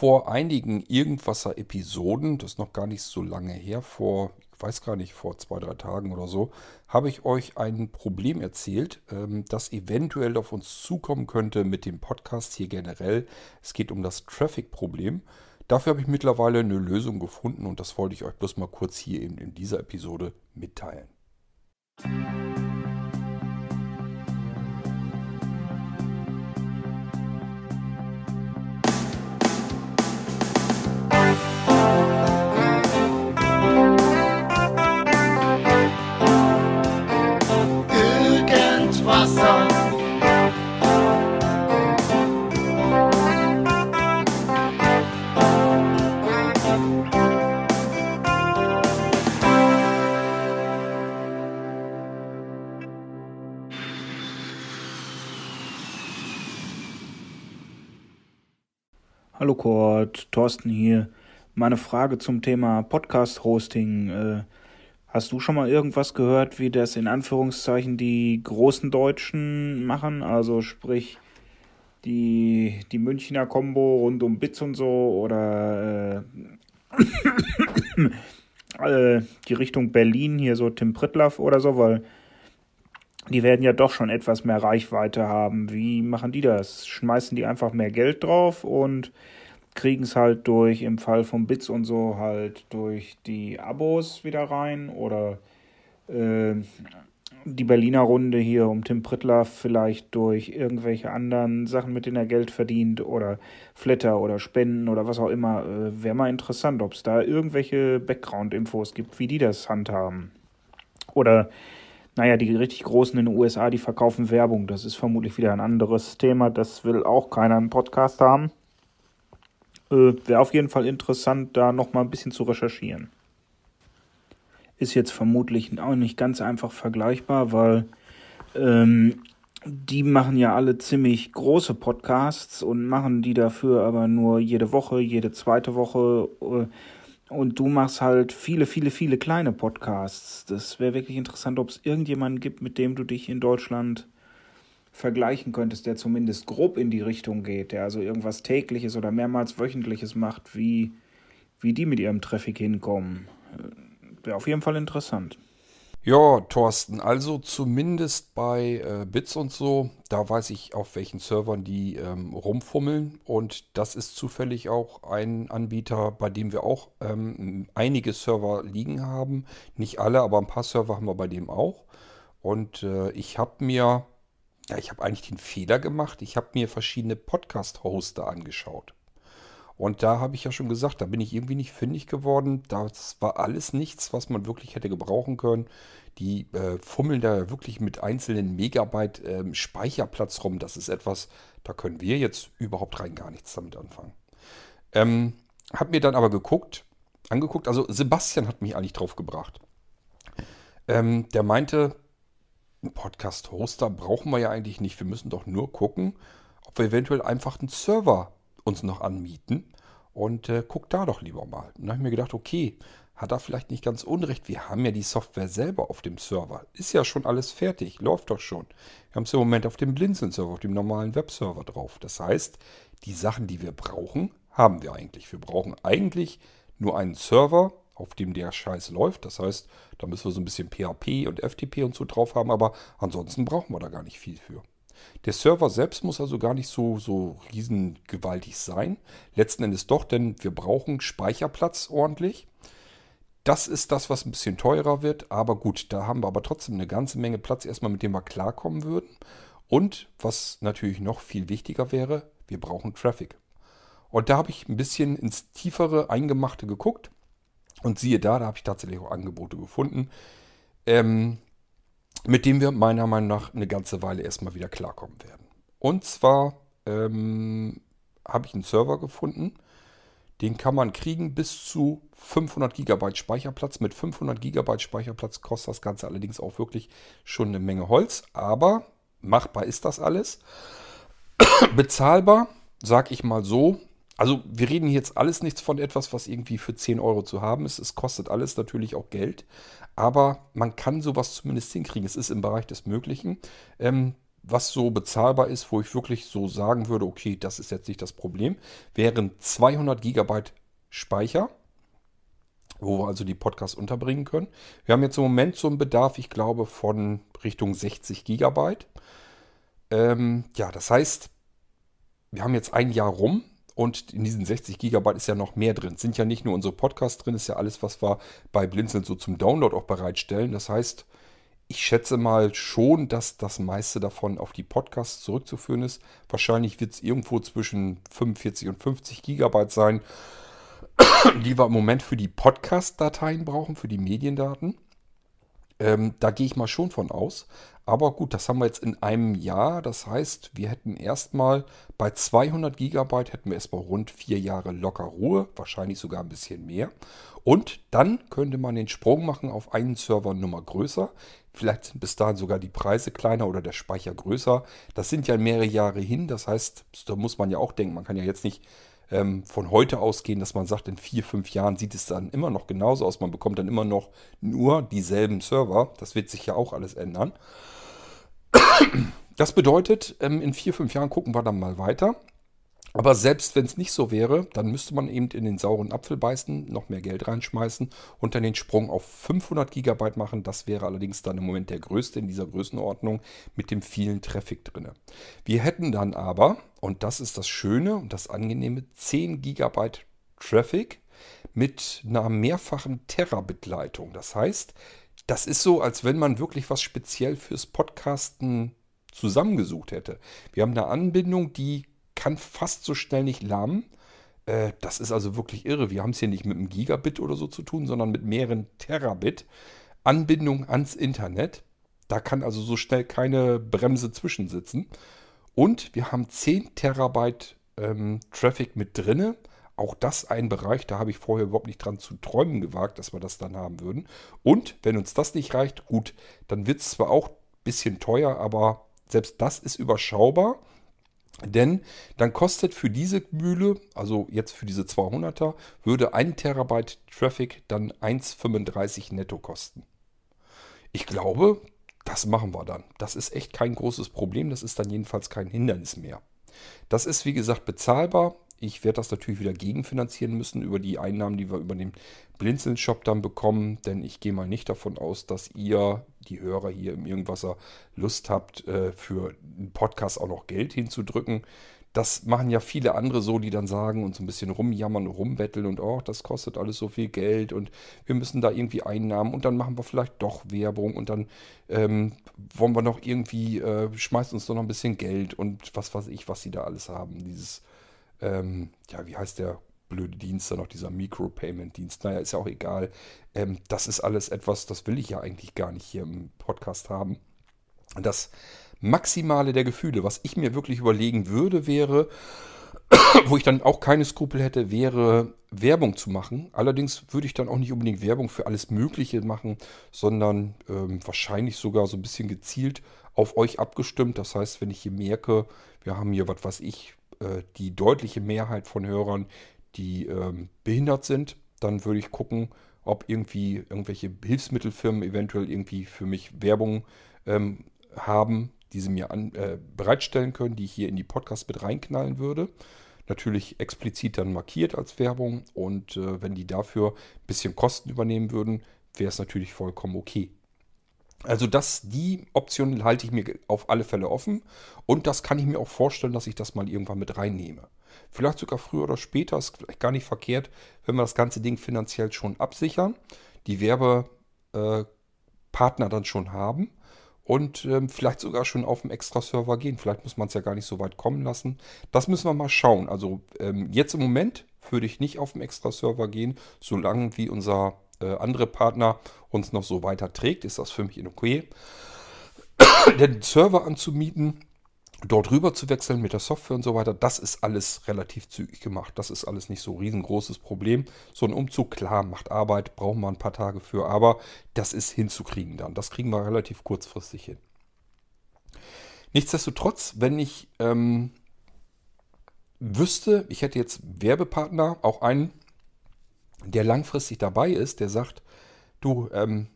vor einigen Irgendwasser-Episoden, das ist noch gar nicht so lange her, vor, ich weiß gar nicht, vor zwei, drei Tagen oder so, habe ich euch ein Problem erzählt, ähm, das eventuell auf uns zukommen könnte mit dem Podcast hier generell. Es geht um das Traffic-Problem. Dafür habe ich mittlerweile eine Lösung gefunden und das wollte ich euch bloß mal kurz hier eben in dieser Episode mitteilen. Irgendwasser. Hallo Kurt, Thorsten hier. Meine Frage zum Thema Podcast-Hosting. Äh, hast du schon mal irgendwas gehört, wie das in Anführungszeichen die großen Deutschen machen? Also sprich die, die Münchner Combo rund um Bits und so oder äh, äh, die Richtung Berlin, hier so Tim Pritlaff oder so, weil die werden ja doch schon etwas mehr Reichweite haben. Wie machen die das? Schmeißen die einfach mehr Geld drauf und kriegen es halt durch, im Fall von Bits und so, halt durch die Abos wieder rein oder äh, die Berliner Runde hier um Tim Prittler vielleicht durch irgendwelche anderen Sachen, mit denen er Geld verdient oder Flatter oder Spenden oder was auch immer. Äh, Wäre mal interessant, ob es da irgendwelche Background-Infos gibt, wie die das handhaben. Oder naja, die richtig Großen in den USA, die verkaufen Werbung. Das ist vermutlich wieder ein anderes Thema. Das will auch keiner im Podcast haben. Äh, Wäre auf jeden Fall interessant, da nochmal ein bisschen zu recherchieren. Ist jetzt vermutlich auch nicht ganz einfach vergleichbar, weil ähm, die machen ja alle ziemlich große Podcasts und machen die dafür aber nur jede Woche, jede zweite Woche. Äh, und du machst halt viele, viele, viele kleine Podcasts. Das wäre wirklich interessant, ob es irgendjemanden gibt, mit dem du dich in Deutschland vergleichen könntest, der zumindest grob in die Richtung geht, der also irgendwas tägliches oder mehrmals wöchentliches macht, wie, wie die mit ihrem Traffic hinkommen. Wäre auf jeden Fall interessant. Ja, Thorsten, also zumindest bei äh, Bits und so, da weiß ich, auf welchen Servern die ähm, rumfummeln. Und das ist zufällig auch ein Anbieter, bei dem wir auch ähm, einige Server liegen haben. Nicht alle, aber ein paar Server haben wir bei dem auch. Und äh, ich habe mir, ja, ich habe eigentlich den Fehler gemacht. Ich habe mir verschiedene Podcast-Hoster angeschaut. Und da habe ich ja schon gesagt, da bin ich irgendwie nicht fündig geworden. Das war alles nichts, was man wirklich hätte gebrauchen können. Die äh, fummeln da wirklich mit einzelnen Megabyte ähm, Speicherplatz rum. Das ist etwas, da können wir jetzt überhaupt rein gar nichts damit anfangen. Ähm, hab mir dann aber geguckt, angeguckt, also Sebastian hat mich eigentlich drauf gebracht. Ähm, der meinte, einen Podcast-Hoster brauchen wir ja eigentlich nicht. Wir müssen doch nur gucken, ob wir eventuell einfach einen Server uns noch anmieten. Und äh, guck da doch lieber mal. Und dann habe ich mir gedacht, okay, hat er vielleicht nicht ganz unrecht. Wir haben ja die Software selber auf dem Server. Ist ja schon alles fertig, läuft doch schon. Wir haben es im Moment auf dem Blinzeln-Server, auf dem normalen Webserver drauf. Das heißt, die Sachen, die wir brauchen, haben wir eigentlich. Wir brauchen eigentlich nur einen Server, auf dem der Scheiß läuft. Das heißt, da müssen wir so ein bisschen PHP und FTP und so drauf haben, aber ansonsten brauchen wir da gar nicht viel für. Der Server selbst muss also gar nicht so, so riesengewaltig sein. Letzten Endes doch, denn wir brauchen Speicherplatz ordentlich. Das ist das, was ein bisschen teurer wird. Aber gut, da haben wir aber trotzdem eine ganze Menge Platz, erstmal mit dem wir klarkommen würden. Und was natürlich noch viel wichtiger wäre, wir brauchen Traffic. Und da habe ich ein bisschen ins tiefere Eingemachte geguckt. Und siehe da, da habe ich tatsächlich auch Angebote gefunden. Ähm, mit dem wir meiner Meinung nach eine ganze Weile erstmal wieder klarkommen werden. Und zwar ähm, habe ich einen Server gefunden, den kann man kriegen bis zu 500 GB Speicherplatz. Mit 500 GB Speicherplatz kostet das Ganze allerdings auch wirklich schon eine Menge Holz, aber machbar ist das alles. Bezahlbar, sag ich mal so. Also wir reden jetzt alles nichts von etwas, was irgendwie für 10 Euro zu haben ist. Es kostet alles natürlich auch Geld. Aber man kann sowas zumindest hinkriegen. Es ist im Bereich des Möglichen. Ähm, was so bezahlbar ist, wo ich wirklich so sagen würde, okay, das ist jetzt nicht das Problem, wären 200 Gigabyte Speicher, wo wir also die Podcasts unterbringen können. Wir haben jetzt im Moment so einen Bedarf, ich glaube, von Richtung 60 Gigabyte. Ähm, ja, das heißt, wir haben jetzt ein Jahr rum und in diesen 60 Gigabyte ist ja noch mehr drin. Sind ja nicht nur unsere Podcasts drin, ist ja alles, was wir bei Blinzeln so zum Download auch bereitstellen. Das heißt, ich schätze mal schon, dass das meiste davon auf die Podcasts zurückzuführen ist. Wahrscheinlich wird es irgendwo zwischen 45 und 50 Gigabyte sein, die wir im Moment für die Podcast-Dateien brauchen, für die Mediendaten. Ähm, da gehe ich mal schon von aus. Aber gut, das haben wir jetzt in einem Jahr. Das heißt, wir hätten erstmal bei 200 Gigabyte hätten wir erstmal rund vier Jahre locker Ruhe, wahrscheinlich sogar ein bisschen mehr. Und dann könnte man den Sprung machen auf einen Server Nummer größer. Vielleicht sind bis dahin sogar die Preise kleiner oder der Speicher größer. Das sind ja mehrere Jahre hin. Das heißt, da muss man ja auch denken, man kann ja jetzt nicht ähm, von heute ausgehen, dass man sagt, in vier, fünf Jahren sieht es dann immer noch genauso aus. Man bekommt dann immer noch nur dieselben Server. Das wird sich ja auch alles ändern. Das bedeutet, ähm, in vier, fünf Jahren gucken wir dann mal weiter. Aber selbst wenn es nicht so wäre, dann müsste man eben in den sauren Apfel beißen, noch mehr Geld reinschmeißen und dann den Sprung auf 500 GB machen. Das wäre allerdings dann im Moment der größte in dieser Größenordnung mit dem vielen Traffic drin. Wir hätten dann aber, und das ist das Schöne und das Angenehme, 10 GB Traffic mit einer mehrfachen Terabit-Leitung. Das heißt, das ist so, als wenn man wirklich was speziell fürs Podcasten zusammengesucht hätte. Wir haben eine Anbindung, die kann fast so schnell nicht lahmen. Äh, das ist also wirklich irre. Wir haben es hier nicht mit einem Gigabit oder so zu tun, sondern mit mehreren Terabit Anbindung ans Internet. Da kann also so schnell keine Bremse zwischensitzen. Und wir haben 10 Terabyte ähm, Traffic mit drinne. Auch das ein Bereich, da habe ich vorher überhaupt nicht dran zu träumen gewagt, dass wir das dann haben würden. Und wenn uns das nicht reicht, gut, dann wird es zwar auch ein bisschen teuer, aber selbst das ist überschaubar. Denn dann kostet für diese Mühle, also jetzt für diese 200er, würde 1 Terabyte Traffic dann 1,35 netto kosten. Ich glaube, das machen wir dann. Das ist echt kein großes Problem. Das ist dann jedenfalls kein Hindernis mehr. Das ist wie gesagt bezahlbar. Ich werde das natürlich wieder gegenfinanzieren müssen über die Einnahmen, die wir über den Blinzeln-Shop dann bekommen. Denn ich gehe mal nicht davon aus, dass ihr, die Hörer hier im Irgendwasser, Lust habt, äh, für einen Podcast auch noch Geld hinzudrücken. Das machen ja viele andere so, die dann sagen und so ein bisschen rumjammern, rumbetteln und oh, das kostet alles so viel Geld und wir müssen da irgendwie Einnahmen und dann machen wir vielleicht doch Werbung und dann ähm, wollen wir noch irgendwie, äh, schmeißt uns doch noch ein bisschen Geld und was weiß ich, was sie da alles haben. Dieses ähm, ja, wie heißt der blöde Dienst da noch, dieser Micropayment-Dienst? Naja, ist ja auch egal. Ähm, das ist alles etwas, das will ich ja eigentlich gar nicht hier im Podcast haben. Das Maximale der Gefühle, was ich mir wirklich überlegen würde, wäre, wo ich dann auch keine Skrupel hätte, wäre Werbung zu machen. Allerdings würde ich dann auch nicht unbedingt Werbung für alles Mögliche machen, sondern ähm, wahrscheinlich sogar so ein bisschen gezielt auf euch abgestimmt. Das heißt, wenn ich hier merke, wir haben hier, was weiß ich, äh, die deutliche Mehrheit von Hörern, die ähm, behindert sind, dann würde ich gucken, ob irgendwie irgendwelche Hilfsmittelfirmen eventuell irgendwie für mich Werbung ähm, haben, die sie mir an, äh, bereitstellen können, die ich hier in die Podcast mit reinknallen würde. Natürlich explizit dann markiert als Werbung und äh, wenn die dafür ein bisschen Kosten übernehmen würden, wäre es natürlich vollkommen okay. Also das, die Option halte ich mir auf alle Fälle offen und das kann ich mir auch vorstellen, dass ich das mal irgendwann mit reinnehme. Vielleicht sogar früher oder später ist vielleicht gar nicht verkehrt, wenn wir das ganze Ding finanziell schon absichern, die Werbepartner äh, dann schon haben und ähm, vielleicht sogar schon auf dem Extra-Server gehen. Vielleicht muss man es ja gar nicht so weit kommen lassen. Das müssen wir mal schauen. Also ähm, jetzt im Moment würde ich nicht auf dem Extra-Server gehen, solange wie unser andere Partner uns noch so weiter trägt, ist das für mich in okay. Den Server anzumieten, dort rüber zu wechseln mit der Software und so weiter, das ist alles relativ zügig gemacht. Das ist alles nicht so riesengroßes Problem. So ein Umzug, klar, macht Arbeit, brauchen wir ein paar Tage für, aber das ist hinzukriegen dann. Das kriegen wir relativ kurzfristig hin. Nichtsdestotrotz, wenn ich ähm, wüsste, ich hätte jetzt Werbepartner, auch einen, der langfristig dabei ist, der sagt, du, ähm,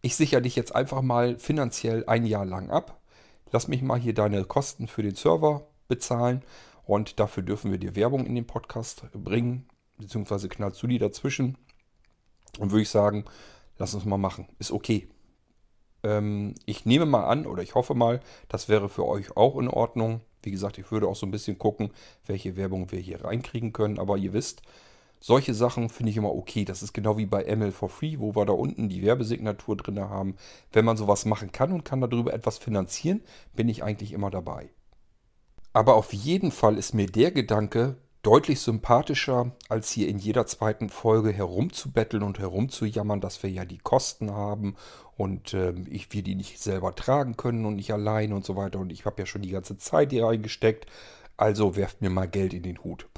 ich sichere dich jetzt einfach mal finanziell ein Jahr lang ab. lass mich mal hier deine Kosten für den Server bezahlen und dafür dürfen wir dir Werbung in den Podcast bringen, beziehungsweise knallst du die dazwischen. Und würde ich sagen, lass uns mal machen. Ist okay. Ähm, ich nehme mal an oder ich hoffe mal, das wäre für euch auch in Ordnung. Wie gesagt, ich würde auch so ein bisschen gucken, welche Werbung wir hier reinkriegen können. Aber ihr wisst, solche Sachen finde ich immer okay. Das ist genau wie bei ML for Free, wo wir da unten die Werbesignatur drin haben. Wenn man sowas machen kann und kann darüber etwas finanzieren, bin ich eigentlich immer dabei. Aber auf jeden Fall ist mir der Gedanke deutlich sympathischer, als hier in jeder zweiten Folge herumzubetteln und herumzujammern, dass wir ja die Kosten haben und äh, ich, wir die nicht selber tragen können und nicht allein und so weiter. Und ich habe ja schon die ganze Zeit hier reingesteckt. Also werft mir mal Geld in den Hut.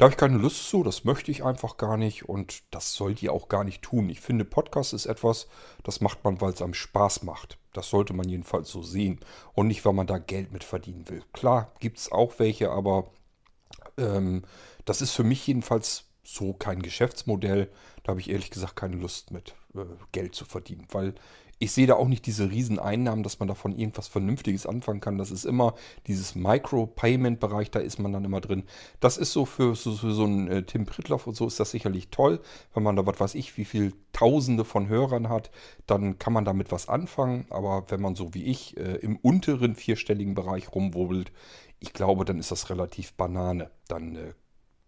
Da habe ich keine Lust zu, das möchte ich einfach gar nicht und das sollt ihr auch gar nicht tun. Ich finde, Podcast ist etwas, das macht man, weil es einem Spaß macht. Das sollte man jedenfalls so sehen und nicht, weil man da Geld mit verdienen will. Klar, gibt es auch welche, aber ähm, das ist für mich jedenfalls so kein Geschäftsmodell. Da habe ich ehrlich gesagt keine Lust mit äh, Geld zu verdienen, weil ich sehe da auch nicht diese riesen Einnahmen, dass man davon irgendwas Vernünftiges anfangen kann. Das ist immer dieses Micro-Payment-Bereich, da ist man dann immer drin. Das ist so für, so, für so einen äh, Tim Pritloff und so ist das sicherlich toll. Wenn man da, was weiß ich, wie viel Tausende von Hörern hat, dann kann man damit was anfangen. Aber wenn man so wie ich äh, im unteren vierstelligen Bereich rumwurbelt, ich glaube, dann ist das relativ Banane. Dann äh,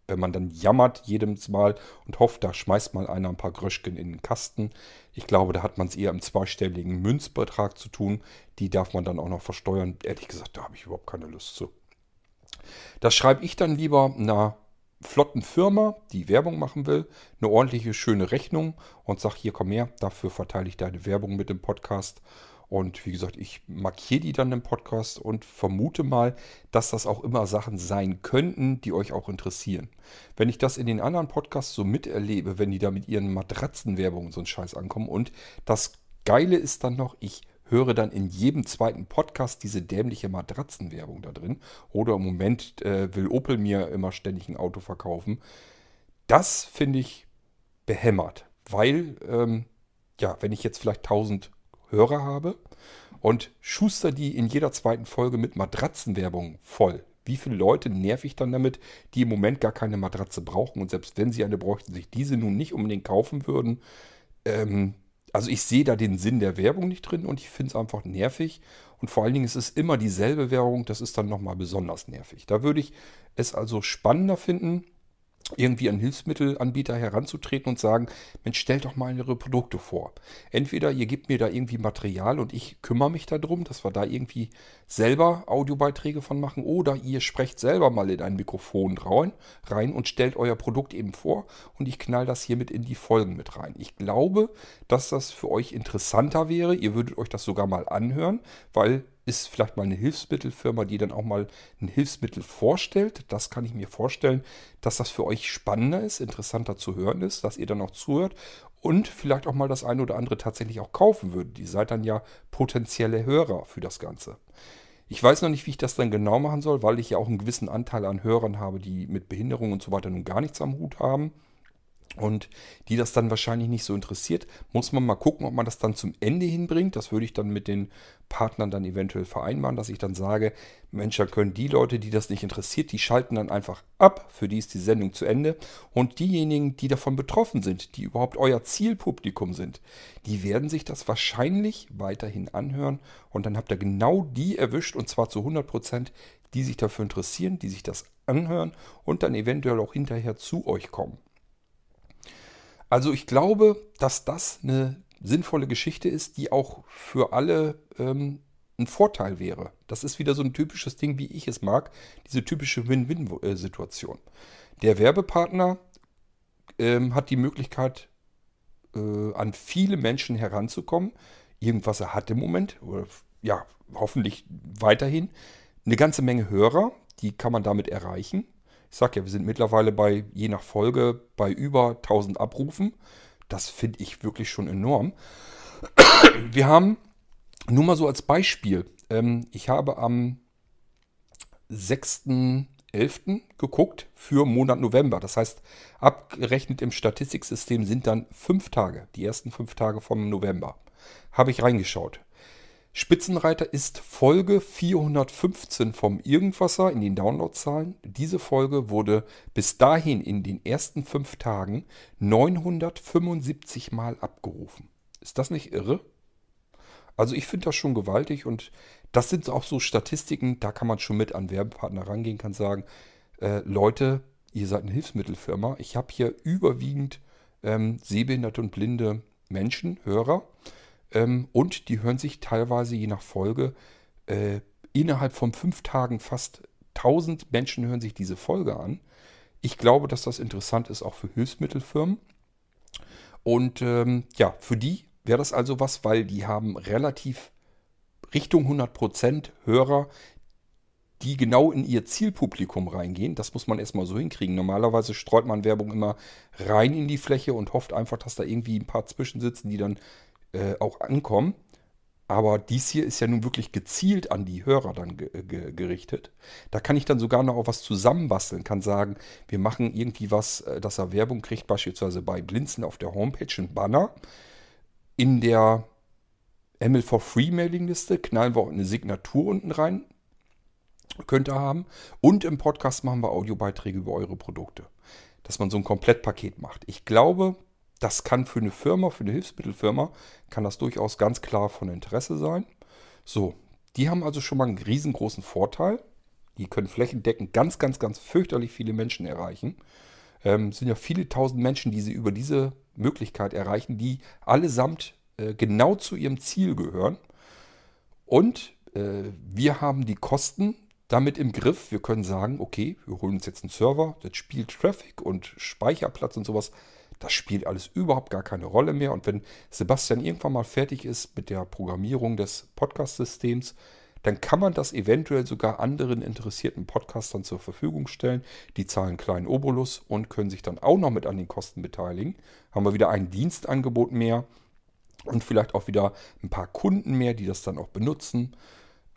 wenn man dann jammert jedes Mal und hofft, da schmeißt mal einer ein paar Gröschken in den Kasten. Ich glaube, da hat man es eher im zweistelligen Münzbetrag zu tun. Die darf man dann auch noch versteuern. Ehrlich gesagt, da habe ich überhaupt keine Lust zu. Das schreibe ich dann lieber einer flotten Firma, die Werbung machen will, eine ordentliche, schöne Rechnung und sage, hier komm her, dafür verteile ich deine Werbung mit dem Podcast und wie gesagt, ich markiere die dann im Podcast und vermute mal, dass das auch immer Sachen sein könnten, die euch auch interessieren. Wenn ich das in den anderen Podcasts so miterlebe, wenn die da mit ihren Matratzenwerbungen so einen Scheiß ankommen und das Geile ist dann noch, ich höre dann in jedem zweiten Podcast diese dämliche Matratzenwerbung da drin. Oder im Moment äh, will Opel mir immer ständig ein Auto verkaufen. Das finde ich behämmert, weil, ähm, ja, wenn ich jetzt vielleicht 1000 Hörer habe und schuster die in jeder zweiten Folge mit Matratzenwerbung voll. Wie viele Leute nerv ich dann damit, die im Moment gar keine Matratze brauchen und selbst wenn sie eine bräuchten, sich diese nun nicht unbedingt kaufen würden. Ähm, also ich sehe da den Sinn der Werbung nicht drin und ich finde es einfach nervig. Und vor allen Dingen ist es immer dieselbe Werbung, das ist dann nochmal besonders nervig. Da würde ich es also spannender finden, irgendwie an Hilfsmittelanbieter heranzutreten und sagen, Mensch, stellt doch mal eure Produkte vor. Entweder ihr gebt mir da irgendwie Material und ich kümmere mich darum, dass wir da irgendwie selber Audiobeiträge von machen, oder ihr sprecht selber mal in ein Mikrofon rein und stellt euer Produkt eben vor und ich knall das hiermit in die Folgen mit rein. Ich glaube, dass das für euch interessanter wäre. Ihr würdet euch das sogar mal anhören, weil ist vielleicht mal eine Hilfsmittelfirma, die dann auch mal ein Hilfsmittel vorstellt. Das kann ich mir vorstellen, dass das für euch spannender ist, interessanter zu hören ist, dass ihr dann auch zuhört und vielleicht auch mal das eine oder andere tatsächlich auch kaufen würdet. Ihr seid dann ja potenzielle Hörer für das Ganze. Ich weiß noch nicht, wie ich das dann genau machen soll, weil ich ja auch einen gewissen Anteil an Hörern habe, die mit Behinderung und so weiter nun gar nichts am Hut haben und die das dann wahrscheinlich nicht so interessiert, muss man mal gucken, ob man das dann zum Ende hinbringt. Das würde ich dann mit den Partnern dann eventuell vereinbaren, dass ich dann sage, Mensch, da können die Leute, die das nicht interessiert, die schalten dann einfach ab, für die ist die Sendung zu Ende. Und diejenigen, die davon betroffen sind, die überhaupt euer Zielpublikum sind, die werden sich das wahrscheinlich weiterhin anhören und dann habt ihr genau die erwischt und zwar zu 100 Prozent, die sich dafür interessieren, die sich das anhören und dann eventuell auch hinterher zu euch kommen. Also ich glaube, dass das eine sinnvolle Geschichte ist, die auch für alle ähm, ein Vorteil wäre. Das ist wieder so ein typisches Ding, wie ich es mag, diese typische Win-Win-Situation. Der Werbepartner ähm, hat die Möglichkeit, äh, an viele Menschen heranzukommen. Irgendwas er hat im Moment, oder ja, hoffentlich weiterhin. Eine ganze Menge Hörer, die kann man damit erreichen. Ich sage ja, wir sind mittlerweile bei, je nach Folge, bei über 1000 Abrufen. Das finde ich wirklich schon enorm. Wir haben, nur mal so als Beispiel, ähm, ich habe am 6.11. geguckt für Monat November. Das heißt, abgerechnet im Statistiksystem sind dann fünf Tage, die ersten fünf Tage vom November. Habe ich reingeschaut. Spitzenreiter ist Folge 415 vom Irgendwasser in den Downloadzahlen. Diese Folge wurde bis dahin in den ersten fünf Tagen 975 Mal abgerufen. Ist das nicht irre? Also ich finde das schon gewaltig und das sind auch so Statistiken, da kann man schon mit an Werbepartner rangehen, kann sagen, äh, Leute, ihr seid eine Hilfsmittelfirma. Ich habe hier überwiegend ähm, sehbehinderte und blinde Menschen, Hörer. Ähm, und die hören sich teilweise je nach Folge äh, innerhalb von fünf Tagen fast 1000 Menschen hören sich diese Folge an. Ich glaube, dass das interessant ist auch für Hilfsmittelfirmen. Und ähm, ja, für die wäre das also was, weil die haben relativ Richtung 100% Hörer, die genau in ihr Zielpublikum reingehen. Das muss man erstmal so hinkriegen. Normalerweise streut man Werbung immer rein in die Fläche und hofft einfach, dass da irgendwie ein paar zwischensitzen, die dann äh, auch ankommen. Aber dies hier ist ja nun wirklich gezielt an die Hörer dann ge ge gerichtet. Da kann ich dann sogar noch auch was zusammenbasteln, kann sagen, wir machen irgendwie was, äh, dass er Werbung kriegt, beispielsweise bei Blinzen auf der Homepage ein Banner. In der ML for Free Mailingliste knallen wir auch eine Signatur unten rein, könnt ihr haben. Und im Podcast machen wir Audiobeiträge über eure Produkte. Dass man so ein Komplettpaket macht. Ich glaube, das kann für eine Firma, für eine Hilfsmittelfirma, kann das durchaus ganz klar von Interesse sein. So, die haben also schon mal einen riesengroßen Vorteil. Die können flächendeckend ganz, ganz, ganz fürchterlich viele Menschen erreichen. Ähm, sind ja viele tausend Menschen, die sie über diese Möglichkeit erreichen, die allesamt äh, genau zu ihrem Ziel gehören. Und äh, wir haben die Kosten damit im Griff. Wir können sagen, okay, wir holen uns jetzt einen Server, das spielt Traffic und Speicherplatz und sowas. Das spielt alles überhaupt gar keine Rolle mehr. Und wenn Sebastian irgendwann mal fertig ist mit der Programmierung des Podcast-Systems, dann kann man das eventuell sogar anderen interessierten Podcastern zur Verfügung stellen. Die zahlen einen kleinen Obolus und können sich dann auch noch mit an den Kosten beteiligen. Haben wir wieder ein Dienstangebot mehr und vielleicht auch wieder ein paar Kunden mehr, die das dann auch benutzen.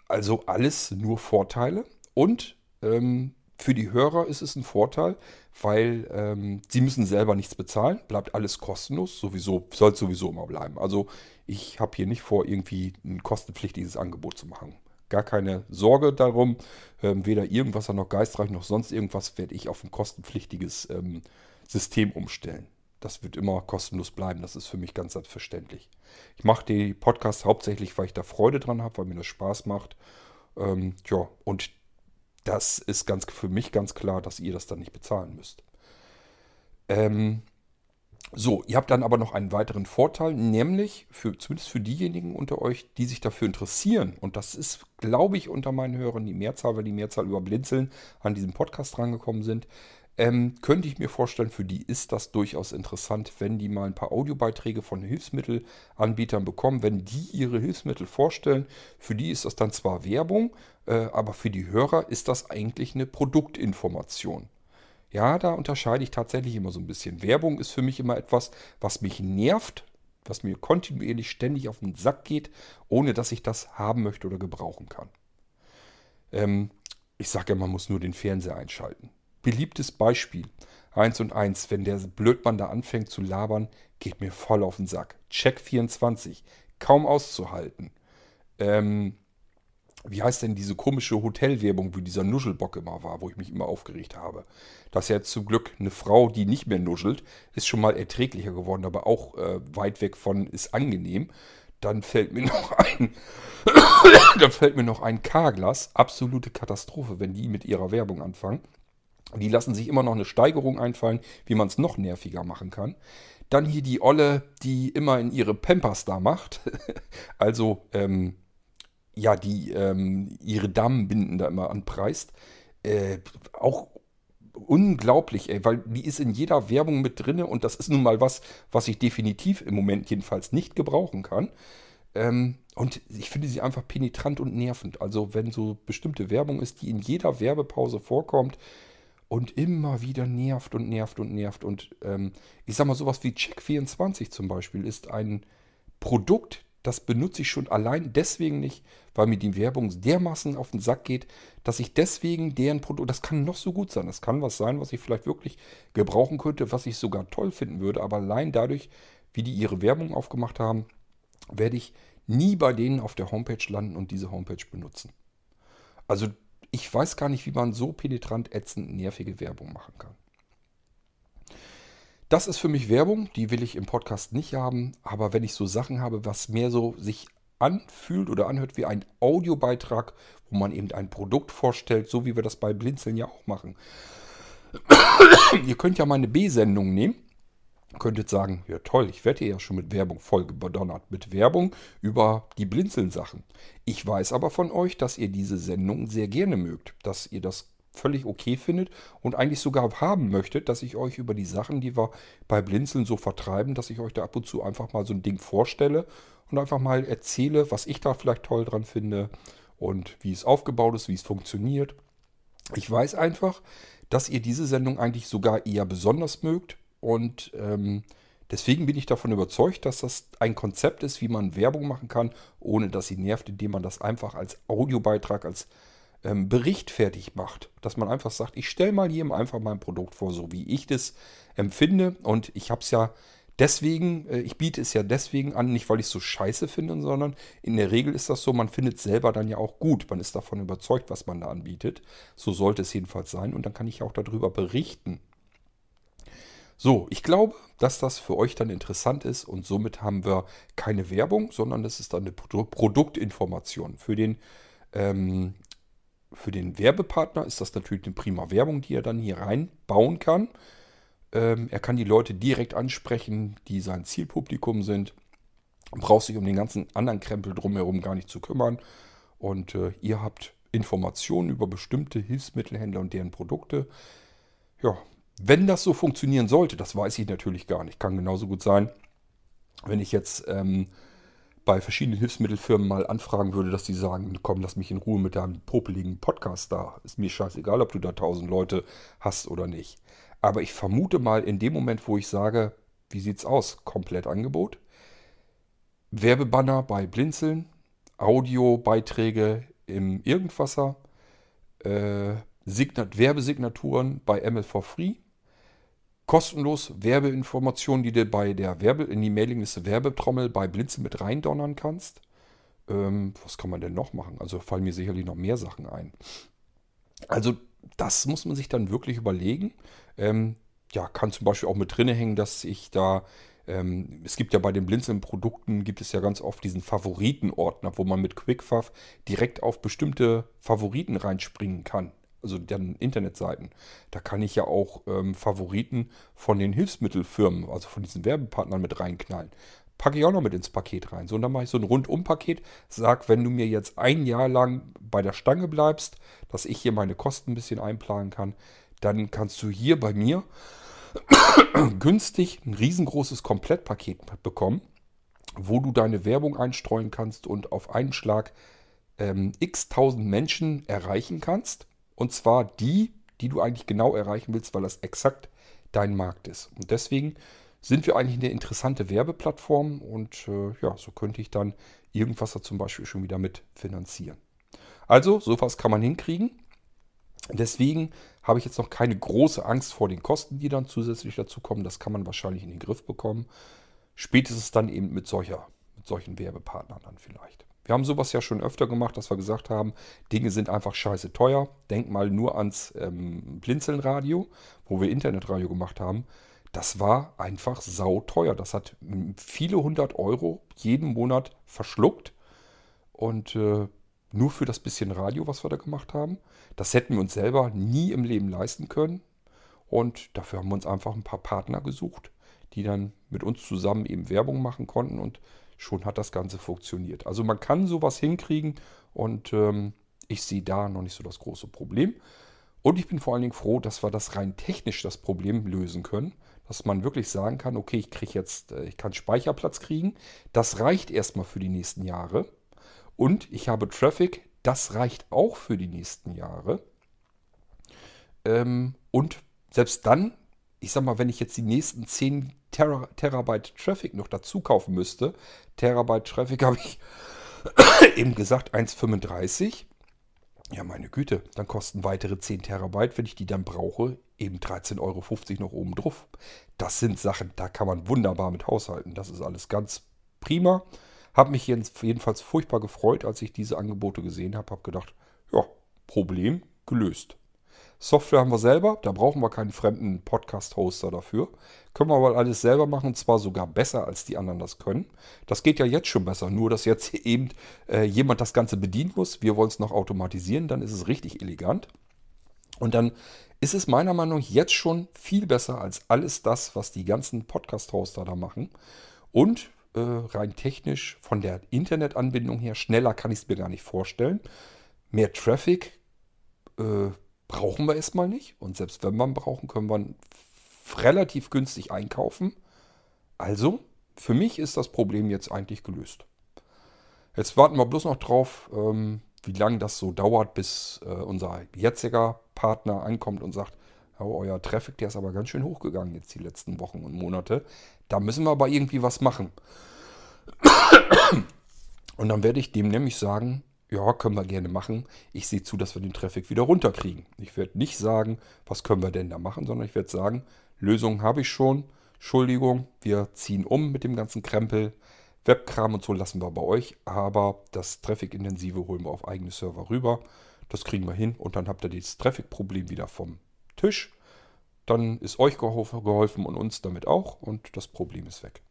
Also alles nur Vorteile. Und ähm, für die Hörer ist es ein Vorteil, weil ähm, sie müssen selber nichts bezahlen, bleibt alles kostenlos, sowieso, soll es sowieso immer bleiben. Also ich habe hier nicht vor, irgendwie ein kostenpflichtiges Angebot zu machen. Gar keine Sorge darum, ähm, weder irgendwas noch geistreich noch sonst irgendwas werde ich auf ein kostenpflichtiges ähm, System umstellen. Das wird immer kostenlos bleiben, das ist für mich ganz selbstverständlich. Ich mache die Podcasts hauptsächlich, weil ich da Freude dran habe, weil mir das Spaß macht. Ähm, ja, und das ist ganz für mich ganz klar, dass ihr das dann nicht bezahlen müsst. Ähm, so, ihr habt dann aber noch einen weiteren Vorteil, nämlich für, zumindest für diejenigen unter euch, die sich dafür interessieren. Und das ist, glaube ich, unter meinen Hörern die Mehrzahl, weil die Mehrzahl über Blinzeln an diesem Podcast rangekommen sind. Ähm, könnte ich mir vorstellen, für die ist das durchaus interessant, wenn die mal ein paar Audiobeiträge von Hilfsmittelanbietern bekommen, wenn die ihre Hilfsmittel vorstellen. Für die ist das dann zwar Werbung, äh, aber für die Hörer ist das eigentlich eine Produktinformation. Ja, da unterscheide ich tatsächlich immer so ein bisschen. Werbung ist für mich immer etwas, was mich nervt, was mir kontinuierlich ständig auf den Sack geht, ohne dass ich das haben möchte oder gebrauchen kann. Ähm, ich sage ja, man muss nur den Fernseher einschalten beliebtes Beispiel. Eins und eins, wenn der Blödmann da anfängt zu labern, geht mir voll auf den Sack. Check 24, kaum auszuhalten. Ähm, wie heißt denn diese komische Hotelwerbung, wie dieser Nuschelbock immer war, wo ich mich immer aufgeregt habe. Das ist ja zum Glück eine Frau, die nicht mehr nuschelt, ist schon mal erträglicher geworden, aber auch äh, weit weg von ist angenehm. Dann fällt mir noch ein, dann fällt mir noch ein K-Glas, absolute Katastrophe, wenn die mit ihrer Werbung anfangen. Die lassen sich immer noch eine Steigerung einfallen, wie man es noch nerviger machen kann. Dann hier die Olle, die immer in ihre Pampers da macht. also, ähm, ja, die ähm, ihre Damenbinden da immer anpreist. Äh, auch unglaublich, ey, weil die ist in jeder Werbung mit drin und das ist nun mal was, was ich definitiv im Moment jedenfalls nicht gebrauchen kann. Ähm, und ich finde sie einfach penetrant und nervend. Also, wenn so bestimmte Werbung ist, die in jeder Werbepause vorkommt, und immer wieder nervt und nervt und nervt. Und ähm, ich sag mal, sowas wie Check24 zum Beispiel ist ein Produkt, das benutze ich schon allein deswegen nicht, weil mir die Werbung dermaßen auf den Sack geht, dass ich deswegen deren Produkt, das kann noch so gut sein, das kann was sein, was ich vielleicht wirklich gebrauchen könnte, was ich sogar toll finden würde, aber allein dadurch, wie die ihre Werbung aufgemacht haben, werde ich nie bei denen auf der Homepage landen und diese Homepage benutzen. Also ich weiß gar nicht, wie man so penetrant, ätzend, nervige Werbung machen kann. Das ist für mich Werbung, die will ich im Podcast nicht haben, aber wenn ich so Sachen habe, was mehr so sich anfühlt oder anhört wie ein Audiobeitrag, wo man eben ein Produkt vorstellt, so wie wir das bei Blinzeln ja auch machen. Ihr könnt ja meine B-Sendung nehmen könntet sagen, ja toll, ich werde ja schon mit Werbung voll bedonnert. Mit Werbung über die Blinzeln-Sachen. Ich weiß aber von euch, dass ihr diese Sendung sehr gerne mögt. Dass ihr das völlig okay findet und eigentlich sogar haben möchtet, dass ich euch über die Sachen, die wir bei Blinzeln so vertreiben, dass ich euch da ab und zu einfach mal so ein Ding vorstelle und einfach mal erzähle, was ich da vielleicht toll dran finde und wie es aufgebaut ist, wie es funktioniert. Ich weiß einfach, dass ihr diese Sendung eigentlich sogar eher besonders mögt, und ähm, deswegen bin ich davon überzeugt, dass das ein Konzept ist, wie man Werbung machen kann, ohne dass sie nervt, indem man das einfach als Audiobeitrag, als ähm, Bericht fertig macht. Dass man einfach sagt, ich stelle mal hier einfach mein Produkt vor, so wie ich das empfinde. Und ich habe es ja deswegen, äh, ich biete es ja deswegen an, nicht weil ich es so scheiße finde, sondern in der Regel ist das so, man findet es selber dann ja auch gut. Man ist davon überzeugt, was man da anbietet. So sollte es jedenfalls sein. Und dann kann ich auch darüber berichten. So, ich glaube, dass das für euch dann interessant ist und somit haben wir keine Werbung, sondern das ist dann eine Pro Produktinformation. Für den, ähm, für den Werbepartner ist das natürlich eine prima Werbung, die er dann hier reinbauen kann. Ähm, er kann die Leute direkt ansprechen, die sein Zielpublikum sind. Braucht sich um den ganzen anderen Krempel drumherum gar nicht zu kümmern. Und äh, ihr habt Informationen über bestimmte Hilfsmittelhändler und deren Produkte. Ja, wenn das so funktionieren sollte, das weiß ich natürlich gar nicht. Kann genauso gut sein, wenn ich jetzt ähm, bei verschiedenen Hilfsmittelfirmen mal anfragen würde, dass die sagen, komm, lass mich in Ruhe mit deinem popeligen Podcast da. Ist mir scheißegal, ob du da tausend Leute hast oder nicht. Aber ich vermute mal, in dem Moment, wo ich sage, wie sieht's aus? Komplett Angebot. Werbebanner bei Blinzeln, Audiobeiträge im Irgendwasser, äh, Signat Werbesignaturen bei ML4 Free kostenlos Werbeinformationen, die du bei der Werbe, in die Mailingliste Werbetrommel bei Blinzen mit reindonnern kannst. Ähm, was kann man denn noch machen? Also fallen mir sicherlich noch mehr Sachen ein. Also das muss man sich dann wirklich überlegen. Ähm, ja, kann zum Beispiel auch mit drinne hängen, dass ich da ähm, es gibt ja bei den Blinzeln-Produkten gibt es ja ganz oft diesen Favoritenordner, wo man mit QuickFav direkt auf bestimmte Favoriten reinspringen kann also deren Internetseiten. Da kann ich ja auch ähm, Favoriten von den Hilfsmittelfirmen, also von diesen Werbepartnern mit reinknallen. Packe ich auch noch mit ins Paket rein. So, und dann mache ich so ein Rundum-Paket. Sag, wenn du mir jetzt ein Jahr lang bei der Stange bleibst, dass ich hier meine Kosten ein bisschen einplanen kann, dann kannst du hier bei mir günstig ein riesengroßes Komplettpaket bekommen, wo du deine Werbung einstreuen kannst und auf einen Schlag ähm, x tausend Menschen erreichen kannst. Und zwar die, die du eigentlich genau erreichen willst, weil das exakt dein Markt ist. Und deswegen sind wir eigentlich eine interessante Werbeplattform und äh, ja, so könnte ich dann irgendwas da zum Beispiel schon wieder mit finanzieren. Also, sowas kann man hinkriegen. Deswegen habe ich jetzt noch keine große Angst vor den Kosten, die dann zusätzlich dazu kommen. Das kann man wahrscheinlich in den Griff bekommen. Spätestens dann eben mit, solcher, mit solchen Werbepartnern dann vielleicht. Wir haben sowas ja schon öfter gemacht, dass wir gesagt haben, Dinge sind einfach scheiße teuer. Denk mal nur ans ähm, Blinzelnradio, wo wir Internetradio gemacht haben. Das war einfach sauteuer. Das hat viele hundert Euro jeden Monat verschluckt. Und äh, nur für das bisschen Radio, was wir da gemacht haben. Das hätten wir uns selber nie im Leben leisten können. Und dafür haben wir uns einfach ein paar Partner gesucht, die dann mit uns zusammen eben Werbung machen konnten und schon hat das Ganze funktioniert. Also man kann sowas hinkriegen und ähm, ich sehe da noch nicht so das große Problem. Und ich bin vor allen Dingen froh, dass wir das rein technisch das Problem lösen können. Dass man wirklich sagen kann, okay, ich kriege jetzt, äh, ich kann Speicherplatz kriegen. Das reicht erstmal für die nächsten Jahre. Und ich habe Traffic, das reicht auch für die nächsten Jahre. Ähm, und selbst dann, ich sag mal, wenn ich jetzt die nächsten 10 Ter Terabyte Traffic noch dazu kaufen müsste. Terabyte Traffic habe ich eben gesagt 1,35. Ja, meine Güte, dann kosten weitere 10 Terabyte, wenn ich die dann brauche, eben 13,50 Euro noch oben drauf. Das sind Sachen, da kann man wunderbar mit haushalten. Das ist alles ganz prima. Habe mich jedenfalls furchtbar gefreut, als ich diese Angebote gesehen habe. Habe gedacht, ja, Problem gelöst. Software haben wir selber, da brauchen wir keinen fremden Podcast-Hoster dafür. Können wir aber alles selber machen und zwar sogar besser, als die anderen das können. Das geht ja jetzt schon besser, nur dass jetzt eben äh, jemand das Ganze bedienen muss. Wir wollen es noch automatisieren, dann ist es richtig elegant. Und dann ist es meiner Meinung nach jetzt schon viel besser als alles das, was die ganzen Podcast-Hoster da machen. Und äh, rein technisch von der Internetanbindung her, schneller kann ich es mir gar nicht vorstellen. Mehr Traffic äh, brauchen wir erstmal nicht. Und selbst wenn wir brauchen, können wir relativ günstig einkaufen. Also, für mich ist das Problem jetzt eigentlich gelöst. Jetzt warten wir bloß noch drauf, ähm, wie lange das so dauert, bis äh, unser jetziger Partner ankommt und sagt, oh, euer Traffic, der ist aber ganz schön hochgegangen jetzt die letzten Wochen und Monate. Da müssen wir aber irgendwie was machen. Und dann werde ich dem nämlich sagen, ja, können wir gerne machen. Ich sehe zu, dass wir den Traffic wieder runterkriegen. Ich werde nicht sagen, was können wir denn da machen, sondern ich werde sagen, Lösungen habe ich schon. Entschuldigung, wir ziehen um mit dem ganzen Krempel. Webkram und so lassen wir bei euch, aber das Traffic-intensive holen wir auf eigene Server rüber. Das kriegen wir hin und dann habt ihr das Traffic-Problem wieder vom Tisch. Dann ist euch geholfen und uns damit auch und das Problem ist weg.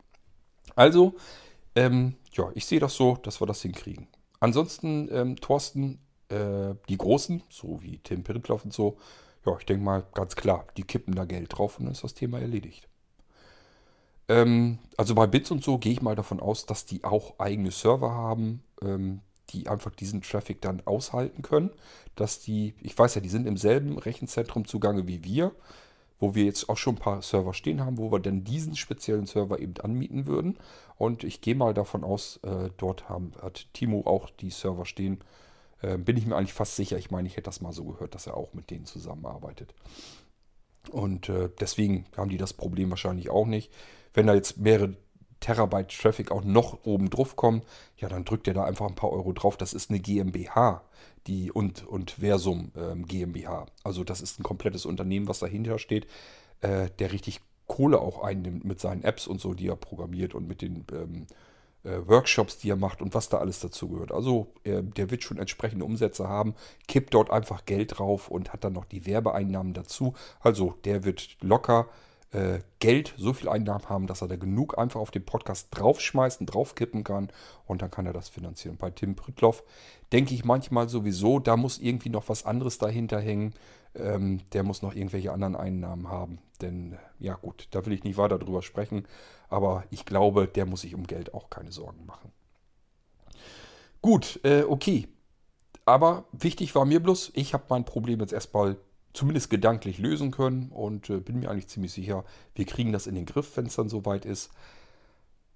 Also, ähm, ja, ich sehe das so, dass wir das hinkriegen. Ansonsten, ähm, Thorsten, äh, die Großen, so wie Tim Piritloff und so, ja, ich denke mal ganz klar, die kippen da Geld drauf und dann ist das Thema erledigt. Ähm, also bei Bits und so gehe ich mal davon aus, dass die auch eigene Server haben, ähm, die einfach diesen Traffic dann aushalten können. Dass die, ich weiß ja, die sind im selben Rechenzentrum zugange wie wir, wo wir jetzt auch schon ein paar Server stehen haben, wo wir dann diesen speziellen Server eben anmieten würden. Und ich gehe mal davon aus, äh, dort haben, hat Timo auch die Server stehen. Äh, bin ich mir eigentlich fast sicher. Ich meine, ich hätte das mal so gehört, dass er auch mit denen zusammenarbeitet. Und äh, deswegen haben die das Problem wahrscheinlich auch nicht. Wenn da jetzt mehrere Terabyte Traffic auch noch oben drauf kommen, ja, dann drückt ihr da einfach ein paar Euro drauf. Das ist eine GmbH, die und, und Versum ähm, GmbH. Also das ist ein komplettes Unternehmen, was dahinter steht, äh, der richtig Kohle auch einnimmt mit seinen Apps und so, die er programmiert und mit den ähm, äh, Workshops, die er macht und was da alles dazu gehört. Also äh, der wird schon entsprechende Umsätze haben, kippt dort einfach Geld drauf und hat dann noch die Werbeeinnahmen dazu. Also der wird locker äh, Geld, so viel Einnahmen haben, dass er da genug einfach auf den Podcast draufschmeißen, draufkippen kann und dann kann er das finanzieren. Bei Tim Prittloff denke ich manchmal sowieso, da muss irgendwie noch was anderes dahinter hängen. Ähm, der muss noch irgendwelche anderen Einnahmen haben. Denn, ja gut, da will ich nicht weiter drüber sprechen. Aber ich glaube, der muss sich um Geld auch keine Sorgen machen. Gut, äh, okay. Aber wichtig war mir bloß, ich habe mein Problem jetzt erstmal zumindest gedanklich lösen können und äh, bin mir eigentlich ziemlich sicher, wir kriegen das in den Griff, wenn es dann soweit ist.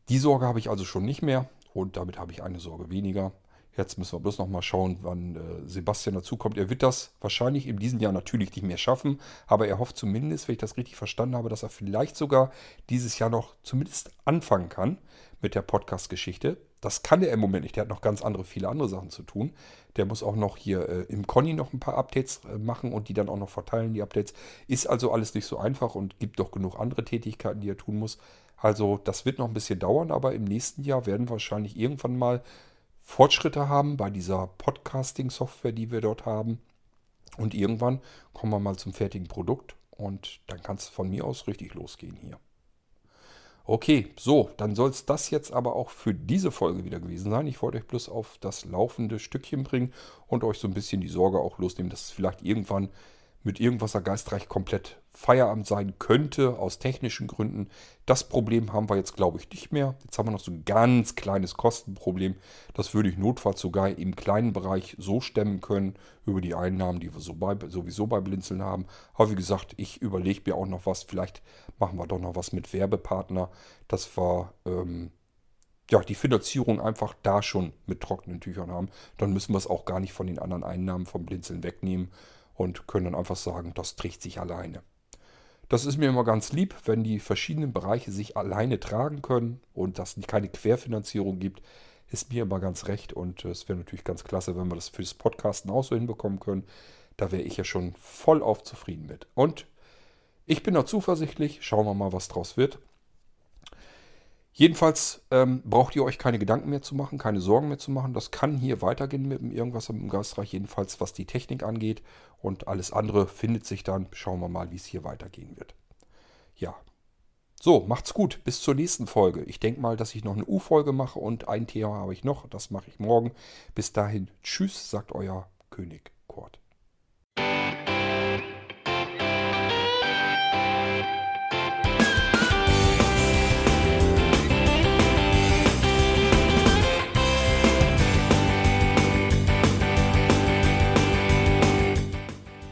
Die Sorge habe ich also schon nicht mehr und damit habe ich eine Sorge weniger. Jetzt müssen wir bloß noch mal schauen, wann äh, Sebastian dazukommt. Er wird das wahrscheinlich in diesem Jahr natürlich nicht mehr schaffen, aber er hofft zumindest, wenn ich das richtig verstanden habe, dass er vielleicht sogar dieses Jahr noch zumindest anfangen kann mit der Podcast-Geschichte. Das kann er im Moment nicht. Der hat noch ganz andere, viele andere Sachen zu tun. Der muss auch noch hier äh, im Conny noch ein paar Updates äh, machen und die dann auch noch verteilen, die Updates. Ist also alles nicht so einfach und gibt doch genug andere Tätigkeiten, die er tun muss. Also das wird noch ein bisschen dauern, aber im nächsten Jahr werden wahrscheinlich irgendwann mal Fortschritte haben bei dieser Podcasting-Software, die wir dort haben. Und irgendwann kommen wir mal zum fertigen Produkt und dann kann es von mir aus richtig losgehen hier. Okay, so, dann soll es das jetzt aber auch für diese Folge wieder gewesen sein. Ich wollte euch bloß auf das laufende Stückchen bringen und euch so ein bisschen die Sorge auch losnehmen, dass es vielleicht irgendwann mit Irgendwasser Geistreich komplett Feierabend sein könnte, aus technischen Gründen. Das Problem haben wir jetzt, glaube ich, nicht mehr. Jetzt haben wir noch so ein ganz kleines Kostenproblem. Das würde ich notfalls sogar im kleinen Bereich so stemmen können, über die Einnahmen, die wir so bei, sowieso bei Blinzeln haben. Aber wie gesagt, ich überlege mir auch noch was. Vielleicht machen wir doch noch was mit Werbepartner, dass wir ähm, ja, die Finanzierung einfach da schon mit trockenen Tüchern haben. Dann müssen wir es auch gar nicht von den anderen Einnahmen vom Blinzeln wegnehmen und können dann einfach sagen, das trägt sich alleine. Das ist mir immer ganz lieb, wenn die verschiedenen Bereiche sich alleine tragen können und dass es keine Querfinanzierung gibt, ist mir immer ganz recht. Und es wäre natürlich ganz klasse, wenn wir das für das Podcasten auch so hinbekommen können. Da wäre ich ja schon voll auf zufrieden mit. Und ich bin noch zuversichtlich. Schauen wir mal, was draus wird. Jedenfalls ähm, braucht ihr euch keine Gedanken mehr zu machen, keine Sorgen mehr zu machen. Das kann hier weitergehen mit dem Irgendwas im Geistreich, jedenfalls was die Technik angeht. Und alles andere findet sich dann. Schauen wir mal, wie es hier weitergehen wird. Ja. So, macht's gut. Bis zur nächsten Folge. Ich denke mal, dass ich noch eine U-Folge mache und ein Thema habe ich noch. Das mache ich morgen. Bis dahin, tschüss, sagt euer König Kurt.